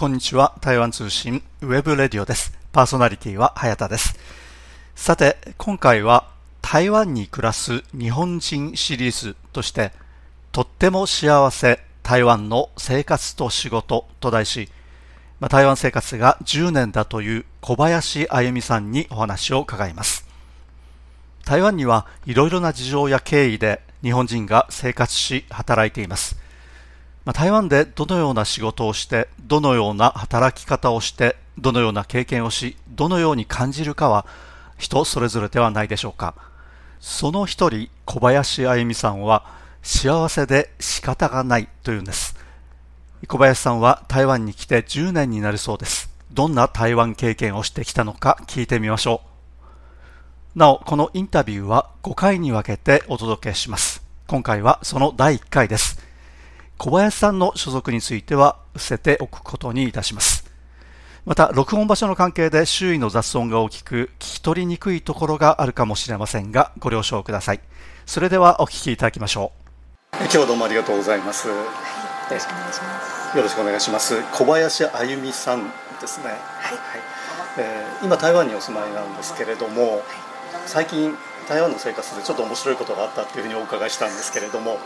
こんにちは。台湾通信 webradio です。パーソナリティは早田です。さて、今回は台湾に暮らす日本人シリーズとして、とっても幸せ台湾の生活と仕事と題し、ま、台湾生活が10年だという小林あゆみさんにお話を伺います。台湾にはいろいろな事情や経緯で日本人が生活し働いています。まあ、台湾でどのような仕事をして、どのような働き方をして、どのような経験をし、どのように感じるかは人それぞれではないでしょうか。その一人、小林あゆみさんは幸せで仕方がないというんです。小林さんは台湾に来て10年になるそうです。どんな台湾経験をしてきたのか聞いてみましょう。なお、このインタビューは5回に分けてお届けします。今回はその第1回です。小林さんの所属については伏せておくことにいたします。また、録音場所の関係で周囲の雑音が大きく、聞き取りにくいところがあるかもしれませんが、ご了承ください。それではお聞きいただきましょう。今日はどうもありがとうございます。はい、よろしくお願いします。よろしくお願いします。小林あゆみさんですね。はい。はい、えー、今台湾にお住まいなんですけれども、はい、最近台湾の生活でちょっと面白いことがあったっていうふうにお伺いしたんですけれども、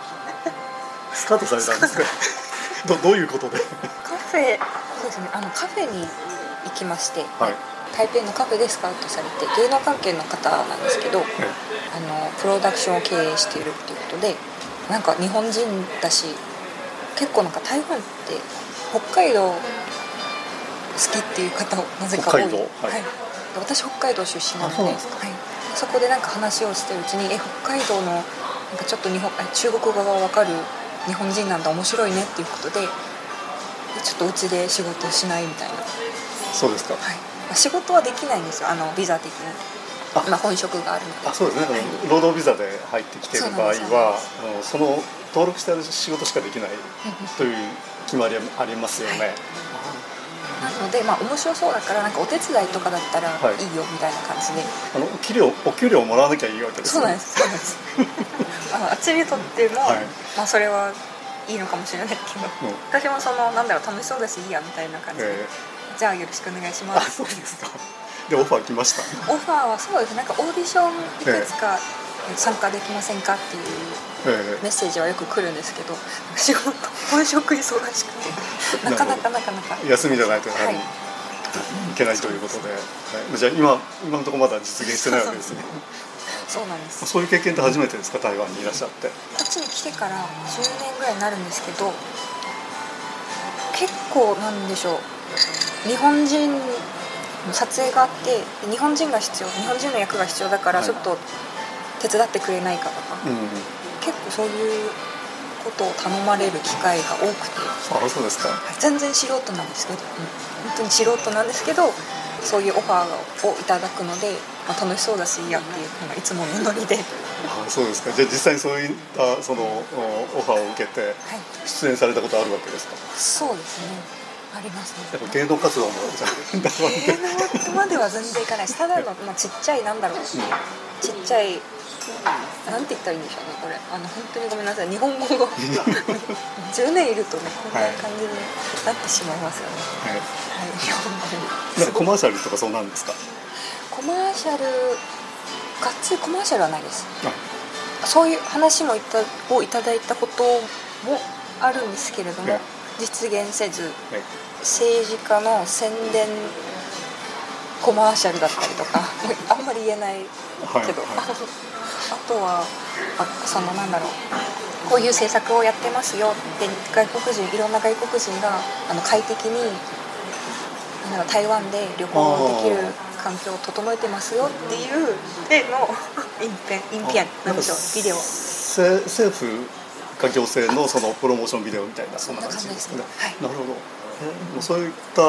スカートされたんですか どどういうことで？カフェそうですね。あのカフェに行きまして、はい、台北のカフェでスカウトされて芸能関係の方なんですけど、はい、あのプロダクションを経営しているっていうことでなんか日本人だし結構なんか台湾って北海道好きっていう方なぜか多い、はい、はい、私北海道出身なので、はい、そこでなんか話をしてるうちにえ北海道のなんかちょっと日本中国語が分かる日本人なんだ面白いねっていうことでちょっとうちで仕事しないみたいな。そうですか、はい、仕事はできないんですよ。あのビザ的に。あ、まあ、本職があるので。あそうですね、はい、労働ビザで入ってきている場合はその登録してある仕事しかできないという決まりはありますよね、はいで、まあ、面白そうだからなんかお手伝いとかだったらい。いよみたいな感じで、あのお給料お給料をもらわなきゃいいわけです、ね、そうなんです。そうなんです。あっちにとっても、はい、まあ、それはいいのかもしれないけど、うん、私もそのなんだろう楽しそうだしいいやみたいな感じで、えー、じゃあよろしくお願いします。そうですか。でオファー来ました？オファーはそうです。なんかオーディションいくつか参加できませんかっていうメッセージはよく来るんですけど仕事本職忙しくてなかなかなかなか。休みじゃないとやはり、い、いけないということで、はい、じゃあ今今のところまだ実現してないわけですね。そうなんです。そういう経験って初めてですか？台湾にいらっしゃって。こっちに来てから10年ぐらいになるんですけど結構なんでしょう。日本人撮影があって日本人が必要日本人の役が必要だからちょっと手伝ってくれないかとか、はい、結構そういうことを頼まれる機会が多くて。あそうですか。全然素人なんですけど、うん、本当に素人なんですけどそういうオファーをいただくので、まあ、楽しそうだしいいやっていうのがいつものノリで。あそうですか。じゃあ実際にそういったそのオファーを受けて出演されたことあるわけですか、はい、そうですね。ありますね。芸能活動も 芸能までは全然いかないただの、まあ、ちっちゃいなんだろう、うん、ちっちゃいなんて言ったらいいんでしょうねこれ。あの本当にごめんなさい。日本語が 10年いるとねこんな感じになってしまいますよね。はい、はい、日本語コマーシャルとかそうなんですか？コマーシャルがっつりコマーシャルはないです。そういう話もいたをいただいたこともあるんですけれども、実現せず、政治家の宣伝コマーシャルだったりとかあんまり言えないけど、はいはい。あとはあそのなんだろうこういう政策をやってますよって外国人いろんな外国人があの快適になん台湾で旅行できる環境を整えてますよっていうでの インペンインピアンなんでしょうビデオ。政府か行政のそのプロモーションビデオみたいなそんな感じですね、はい、なるほど。もうそういった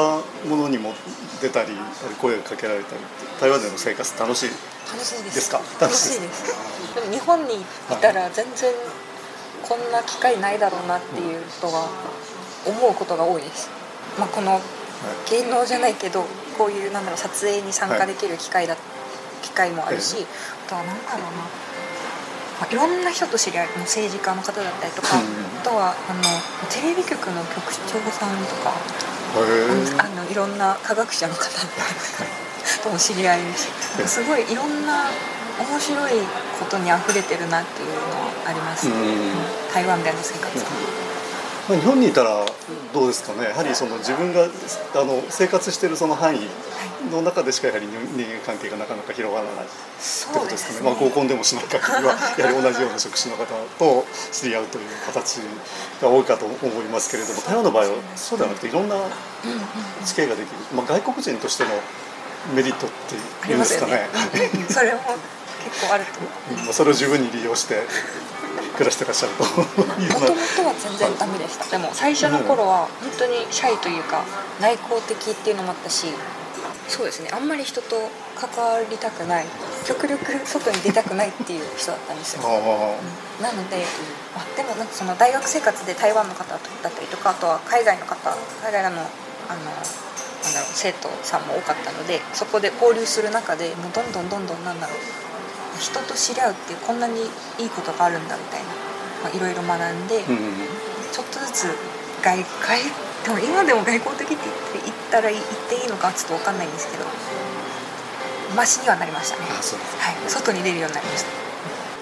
ものにも出たり声をかけられたり台湾での生活楽しい楽しいです。か？楽しいです。でも日本にいたら全然こんな機会ないだろうなっていうことは思うことが多いです、まあ、この芸能じゃないけどこういうなんだろう撮影に参加できる機会だ、機会もあるしあとは何だろうな。まあ、いろんな人と知り合い政治家の方だったりとか、うん、あとはあのテレビ局の局長さんとかあのいろんな科学者の方とも知り合いすごいいろんな面白いことにあふれてるなっていうのはあります、台湾での生活日本にいたらどうですかね。やはりその自分があの生活しているその範囲の中でしかやはり人間関係がなかなか広がらないってことですかね、ね、まあ、合コンでもしない限りはやはり同じような職種の方と知り合うという形が多いかと思いますけれども台湾の場合はそうではなくていろんんな地形ができる、まあ、外国人としてのメリットっていうんですかね。それも結構あると思う。それを十分に利用して暮らしてらっしゃるともともとは全然ダメでした、でも最初の頃は本当にシャイというか内向的っていうのもあったしそうですね。あんまり人と関わりたくない。極力外に出たくないっていう人だったんですよ、うん、なので、まあ、でもなんかその大学生活で台湾の方だったりとかあとは海外の方海外のあのなんだろう生徒さんも多かったのでそこで交流する中でもうどんどんどんどんなんだろう人と知り合うってこんなにいいことがあるんだみたいないろいろ学んで、うん、ちょっとずつ外外でも今でも外交的って言って言ったら言っていいのかちょっと分かんないんですけどマシにはなりましたね。はい、外に出るようになりました。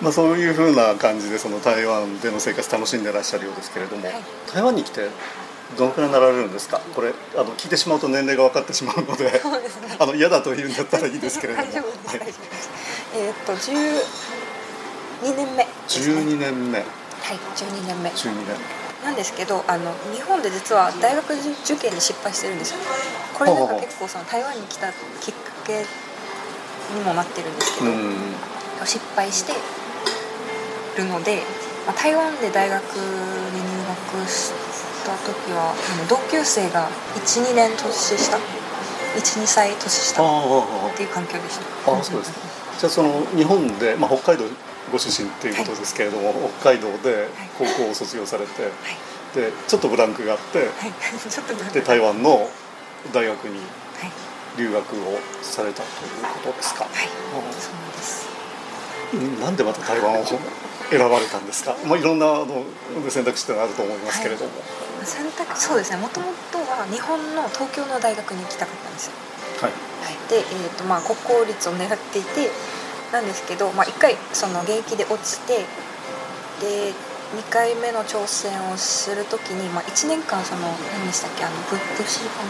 まあ、そういうふうな感じでその台湾での生活楽しんでらっしゃるようですけれども、はい、台湾に来てどのくらいなられるんですか？これあの聞いてしまうと年齢が分かってしまうので、ね、あの嫌だというんだったらいいですけれども。大丈夫です、はい、えー、っと12年目、ね、12年目。はい12年目。12年。なんですけどあの日本で実は大学受験に失敗してるんですよ。これなんか結構その台湾に来たきっかけにもなってるんですけど、失敗してるので、まあ、台湾で大学に入学した時は同級生が12年年下12歳年下っていう環境でした。ああそうですじゃあその日本で、まあ、北海道ご出身っていうことですけれども、はい、北海道で高校を卒業されて、はい、でちょっとブランクがあって、はい、で台湾の大学に留学をされたということですか。はい、そうです。なんでまた台湾を？選ばれたんですか、まあ、いろんなあの選択肢ってあると思いますけれども、選択そうですね。もともとは日本の東京の大学に行きたかったんですよ。はい、はい、で、えーとまあ、国公立を狙っていてなんですけど、まあ、1回その現役で落ちてで2回目の挑戦をするときに、まあ、1年間その何でしたっけ？あのブッシーか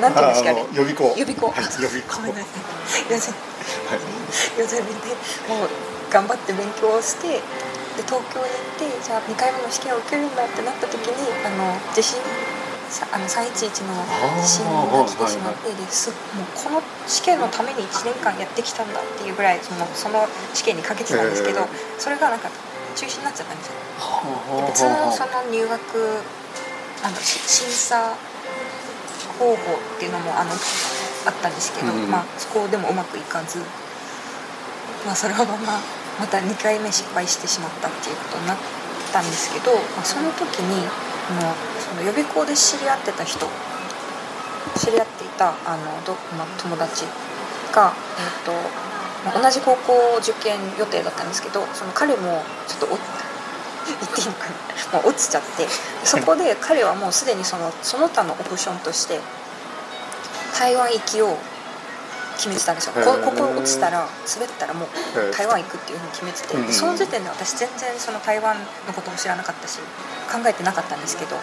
ななんていうんですか？ね予備校。予備校、はい、予備校。ごめんなさい。予選、はい、予選でもう頑張って勉強してで東京に行ってじゃあ2回目の試験を受けるんだってなった時にあの地震あの311の地震が来てしまって、ですもうこの試験のために1年間やってきたんだっていうぐらいそのその試験にかけてたんですけど、それがなんか中止になっちゃったんですよ。別のその入学あの審査方法っていうのもあのあったんですけど、うん、まあ、そこでもうまくいかず、まあ、それほどまあまた2回目失敗してしまったっていうことになったんですけど、まあ、その時にもうその予備校で知り合ってた人知り合っていたあのど、まあ、友達が、えーとまあ、同じ高校受験予定だったんですけどその彼もちょっと 言っていいのかな？もう落ちちゃってそこで彼はもうすでにそのその他のオプションとして台湾行きを決めてたん。ですよこここ落ちたら滑ったらもう台湾行くっていうふうに決めてて、でその時点で私全然その台湾のことも知らなかったし考えてなかったんですけど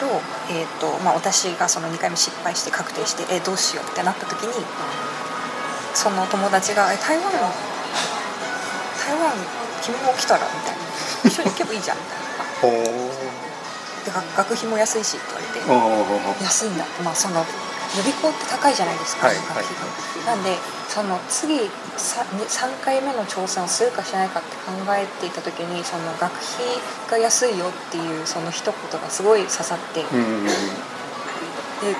と,、えーとまあ、私がその2回目失敗して確定してえどうしようってなった時にその友達が「え台湾台湾君も来たら」みたいな「一緒に行けばいいじゃん」みたいな。で学費も安いしって言われて安いんだ。まあその予備校って高いじゃないですか、はい、学費が、なんでその次 3, 3回目の挑戦をするかしないかって考えていた時にその学費が安いよっていうその一言がすごい刺さって、で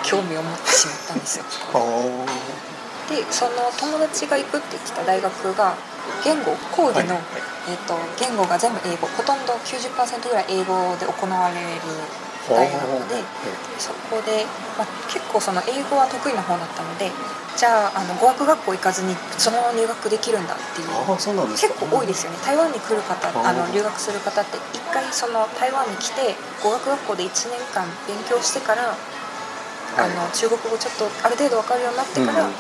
興味を持ってしまったんですよ。でその友達が行くって言ってた大学が言語講義の、はい、えーと、言語が全部英語ほとんど90%ぐらい英語で行われる大学でそこで、まあ、結構その英語は得意な方だったのでじゃああの語学学校行かずにそのまま入学できるんだっていう結構多いですよね。台湾に来る方ああの留学する方って一回その台湾に来て語学学校で1年間勉強してからあの中国語ちょっとある程度分かるようになってからうん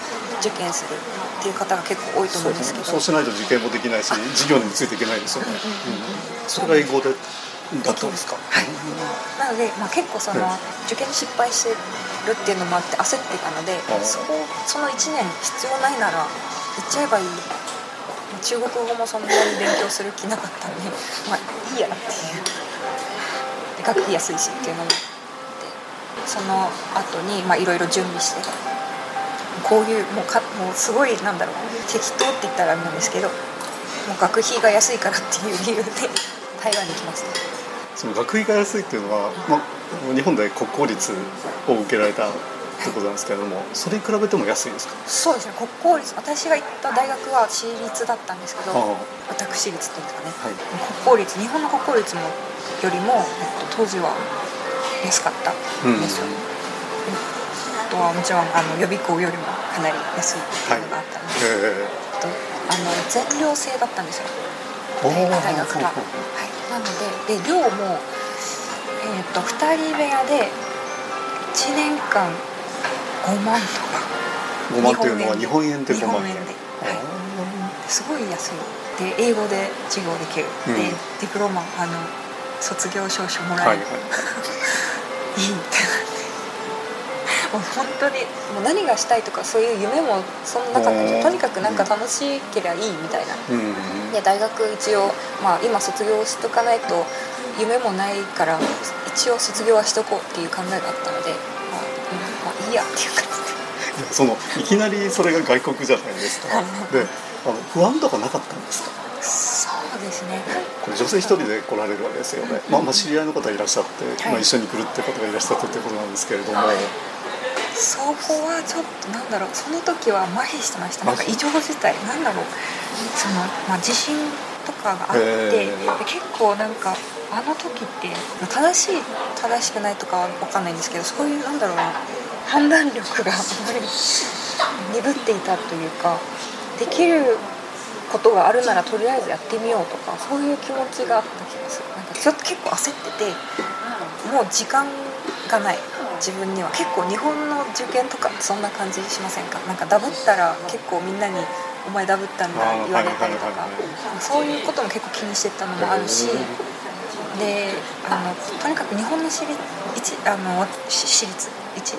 受験するっていう方が結構多いと思うんですけど。そうしないと受験もできないし授業にもついていけないですよね、それが英語で？だったんですか？はい。なので、まあ、結構そのはい。受験に失敗してるっていうのもあって焦ってたのでそこその1年必要ないなら行っちゃえばいい。中国語もそんなに勉強する気なかったんで まあいいやっていう。で学費安いしっていうのもあって。その後にまあいろいろ準備して。こういうもうかもうすごいなんだろう適当って言ったらあれなんですけどもう学費が安いからっていう理由で台湾に来ましたその学費が安いっていうのは、まあ、日本で国公立を受けられたってことなんですけれどもそれに比べても安いですか？そうですね国公立私が行った大学は私立だったんですけどあ私立っていうんですかねはい。国公立日本の国公立もよりも、えっと、当時は安かったんですよ、あとはもちろんあの予備校よりもかなり安いっていうのがあったので、え。あとあの全寮制だったんですよ。大学が、はい、でで寮も、えっと2人部屋で1年間5万とか。5万っていうのは日本円で。5万日本円で、はい、すごい安い。で英語で授業できる、うん。でディプロマあの卒業証書もらえる、はい。い、いってなってもう本当にもう何がしたいとかそういう夢もそんななかったとにかくなんか楽しければいいみたいな。うん。で大学一応、まあ、今卒業しとかないと夢もないから一応卒業はしとこうっていう考えがあったので、まあうんまあ、いいやっていう感じで。そのいきなりそれが外国じゃないですか。はい。であの不安とかなかったんですか？そうですね。これ女性一人で来られるわけですよね、まあ、まあ知り合いの方いらっしゃって、はい。まあ、一緒に来るって方がいらっしゃったってことなんですけれども、そこはちょっとなんだろうその時は麻痺してました。なんか異常事態なんだろう。その、まあ、地震とかがあって、結構なんかあの時って正しい正しくないとかは分かんないんですけどそういうなんだろうな判断力があまり鈍っていたというかできることがあるならとりあえずやってみようとかそういう気持ちがあった気がする。なんかちょっと結構焦っててもう時間がない自分には結構日本の受験とかそんな感じしませんか？なんかダブったら結構みんなに「お前ダブったんだ」言われたりとか。そういうことも結構気にしてたのもあるしであのとにかく日本の私立一あのし私立一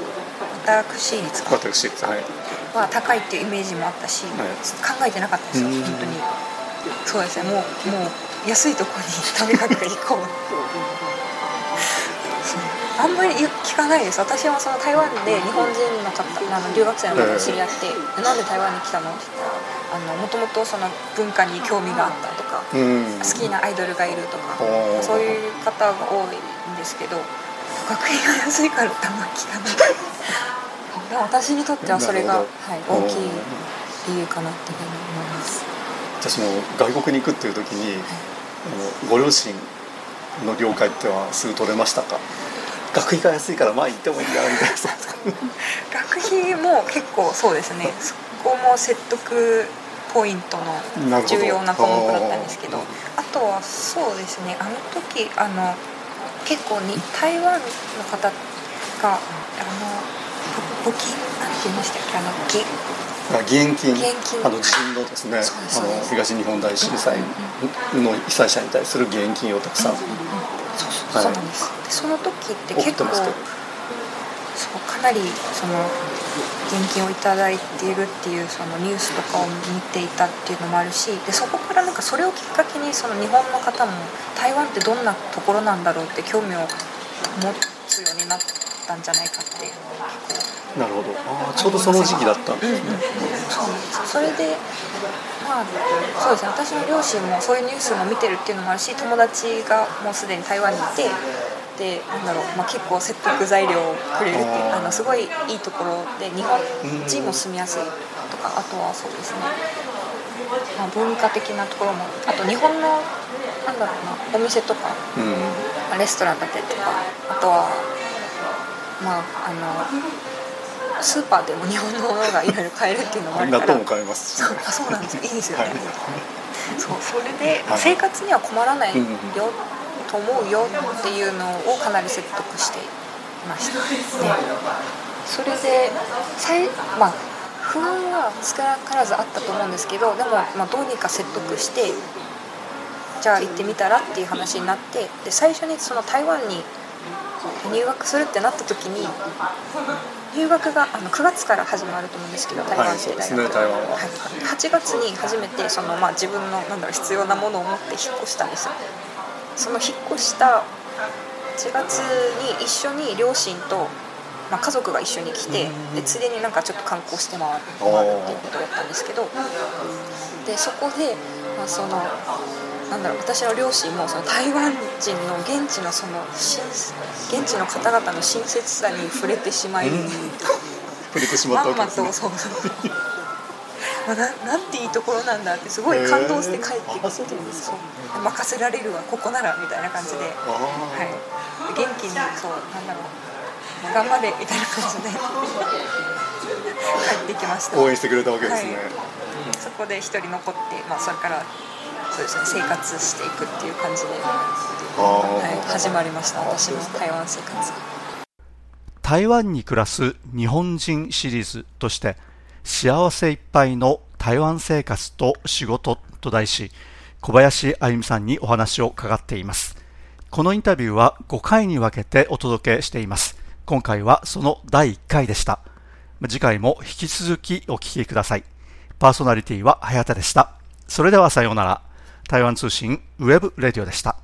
私立か。私はい。は高いっていうイメージもあったし、はい。考えてなかったですようん。本当に。そうですねもうもう安いとこに とにかく行こうあんまり聞かないです。私はその台湾で日本人の方あの留学生の方と知り合って「なんで台湾に来たの?」って言ったらあのもともとその文化に興味があったとかうん。好きなアイドルがいるとかおー。そういう方が多いんですけど学費が安いからってあんま聞かない。でも私にとってはそれが、なはるい、大きい理由かなっていうふうに思います。じゃあその外国に行くっていう時にあのご両親の了解ってはすぐ取れましたか？学費が安いからまあ行ってもいいやみたいな。学費も結構そうですね。そこも説得ポイントの重要な項目だったんですけど。ああとはそうですね。あの時あの結構に台湾の方があの募募金なんて言いましたっけ？あの義義援金。あの地震のですね。あの東日本大震災の被災者に対する義援金をたくさん、そうなんです。でその時って結構そうかなりその現金をいただいているっていうそのニュースとかを見ていたっていうのもあるしでそこからなんかそれをきっかけにその日本の方も台湾ってどんなところなんだろうって興味を持つようになったんじゃないかってなるほど。あーちょうどその時期だったんですね、そうなんです。それでまあそうですね。私の両親もそういうニュースも見てるっていうのもあるし友達がもうすでに台湾にいてでなんだろう、まあ、結構説得材料をくれるっていうあのすごいいいところで日本人も住みやすいとかあとはそうですね、まあ、文化的なところもあと日本のなんだろうなお店とかうん。まあレストランだったりとかあとはまああのスーパーでも日本のものがいろいろ買えるっていうのもあるから。納豆も買えます。し、そうあそうなんですよ。い。いですよね、はいそうそれではい。生活には困らないよと思うよっていうのをかなり説得していました、ね、それでさいまあ不安は少なからずあったと思うんですけどでも、まあ、どうにか説得してじゃあ行ってみたらっていう話になってで最初にその台湾に入学するってなった時に入学があの9月から始まると思うんですけど台湾って大学、はいね台湾は。はい。8月に初めてその、まあ、自分のなんだろう必要なものを持って引っ越したんですよ。その引っ越した8月に一緒に両親と、まあ、家族が一緒に来てでついでになんかちょっと観光して回る回るっていうことだったんですけどでそこで、まあ、そのなんだろう私の両親もその台湾人の現地のその親現地の方々の親切さに触れてしまい、触れてしまったまんまわけですね。とそうそうそう。まあななんていいところなんだってすごい感動して帰ってきて、へー。任せられるわここならみたいな感じで、あはい、元気にそうなんだろう。頑張れみたいな感じで。帰ってきました。応援してくれたわけですね、はい。そこで一人残って、まあ、それからそうです、ね、生活していくっていう感じで、はい、始まりました。私の台湾生活。台湾に暮らす日本人シリーズとして幸せいっぱいの台湾生活と仕事と題し小林あゆみさんにお話を伺っています。このインタビューは5回に分けてお届けしています。今回はその第1回でした。次回も引き続きお聞きください。パーソナリティは早田でしたそれではさようなら。台湾通信 webradio でした。